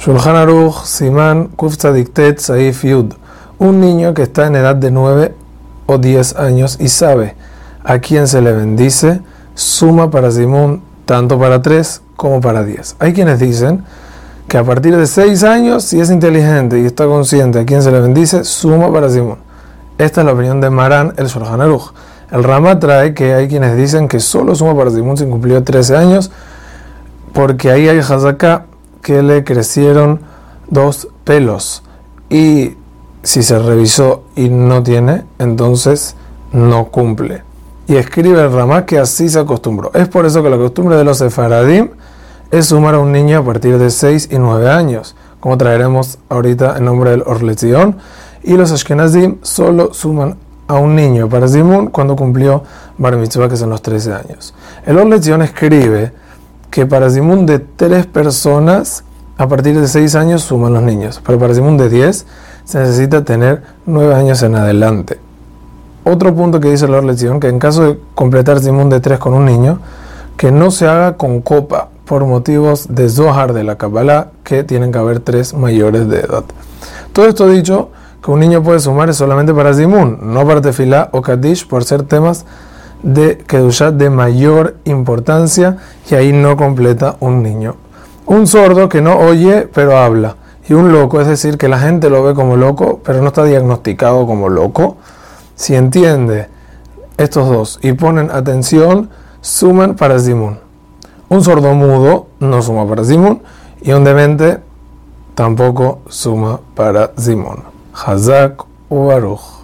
Shulchan Aruch, Siman, Kufta Saif Yud. Un niño que está en edad de 9 o 10 años y sabe a quién se le bendice, suma para Simón tanto para 3 como para 10. Hay quienes dicen que a partir de 6 años, si es inteligente y está consciente a quién se le bendice, suma para Simón. Esta es la opinión de Maran el Shulchan Aruch. El Rama trae que hay quienes dicen que solo suma para Simón si cumplió 13 años, porque ahí hay Hazaká que le crecieron dos pelos. Y si se revisó y no tiene, entonces no cumple. Y escribe el Ramá que así se acostumbró. Es por eso que la costumbre de los sefaradim es sumar a un niño a partir de 6 y 9 años, como traeremos ahorita en nombre del Orlezion. Y los ashkenazim solo suman a un niño para Zimun cuando cumplió Bar Mitzvah, que son los 13 años. El Orlezion escribe que para Zimun de 3 personas, a partir de 6 años suman los niños, pero para Zimun de 10 se necesita tener 9 años en adelante. Otro punto que dice la lección, que en caso de completar Zimun de 3 con un niño, que no se haga con copa por motivos de Zohar de la Kabbalah, que tienen que haber 3 mayores de edad. Todo esto dicho, que un niño puede sumar es solamente para Zimun, no para Tefilá o Kaddish, por ser temas de Kedushat de mayor importancia, y ahí no completa un niño. Un sordo que no oye, pero habla y un loco, es decir, que la gente lo ve como loco, pero no está diagnosticado como loco, si entiende estos dos y ponen atención, suman para Simón. Un sordo mudo no suma para Simón y un demente tampoco suma para Simón. Hazak u Baruch.